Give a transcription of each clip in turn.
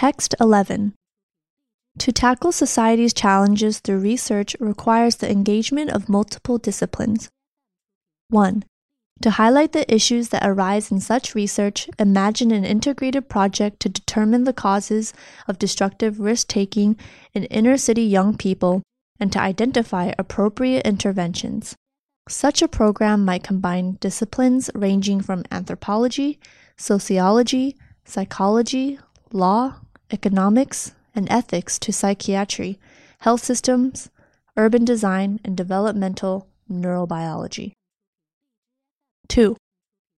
Text 11. To tackle society's challenges through research requires the engagement of multiple disciplines. 1. To highlight the issues that arise in such research, imagine an integrated project to determine the causes of destructive risk taking in inner city young people and to identify appropriate interventions. Such a program might combine disciplines ranging from anthropology, sociology, psychology, law, economics, and ethics to psychiatry, health systems, urban design, and developmental neurobiology. 2.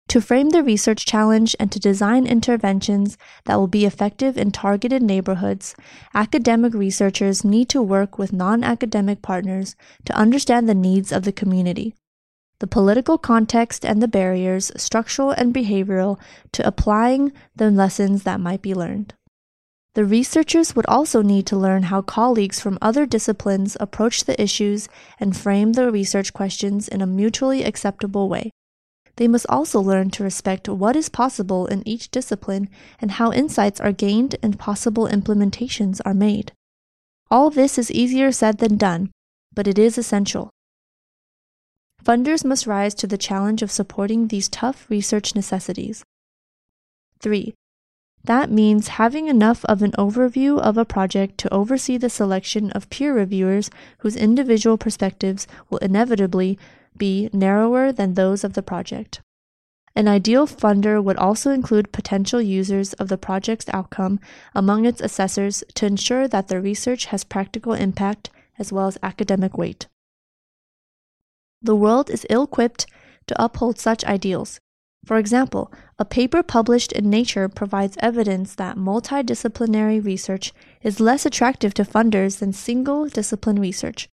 To frame the research challenge and to design interventions that will be effective in targeted neighborhoods, academic researchers need to work with non academic partners to understand the needs of the community, the political context and the barriers, structural and behavioral, to applying the lessons that might be learned. The researchers would also need to learn how colleagues from other disciplines approach the issues and frame the research questions in a mutually acceptable way. They must also learn to respect what is possible in each discipline and how insights are gained and possible implementations are made. All this is easier said than done, but it is essential. Funders must rise to the challenge of supporting these tough research necessities. 3. That means having enough of an overview of a project to oversee the selection of peer reviewers whose individual perspectives will inevitably be narrower than those of the project. An ideal funder would also include potential users of the project's outcome among its assessors to ensure that the research has practical impact as well as academic weight. The world is ill equipped to uphold such ideals. For example, a paper published in Nature provides evidence that multidisciplinary research is less attractive to funders than single discipline research,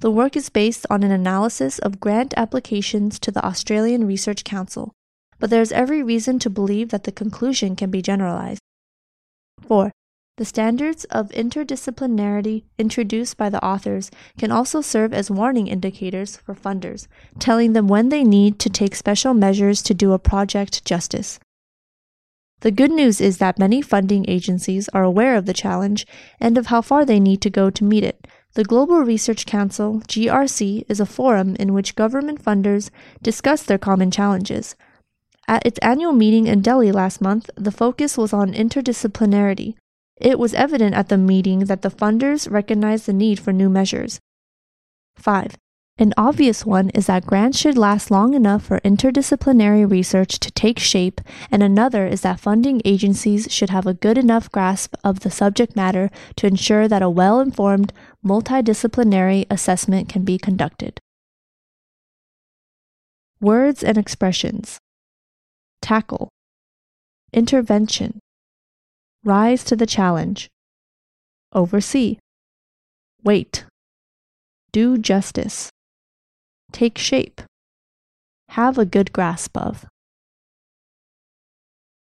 the work is based on an analysis of grant applications to the Australian Research Council, but there is every reason to believe that the conclusion can be generalized. 4. The standards of interdisciplinarity introduced by the authors can also serve as warning indicators for funders, telling them when they need to take special measures to do a project justice. The good news is that many funding agencies are aware of the challenge and of how far they need to go to meet it, the Global Research Council, GRC, is a forum in which government funders discuss their common challenges. At its annual meeting in Delhi last month, the focus was on interdisciplinarity. It was evident at the meeting that the funders recognized the need for new measures. 5. An obvious one is that grants should last long enough for interdisciplinary research to take shape, and another is that funding agencies should have a good enough grasp of the subject matter to ensure that a well informed, multidisciplinary assessment can be conducted. Words and expressions Tackle, Intervention, Rise to the challenge, Oversee, Weight, Do justice take shape. Have a good grasp of.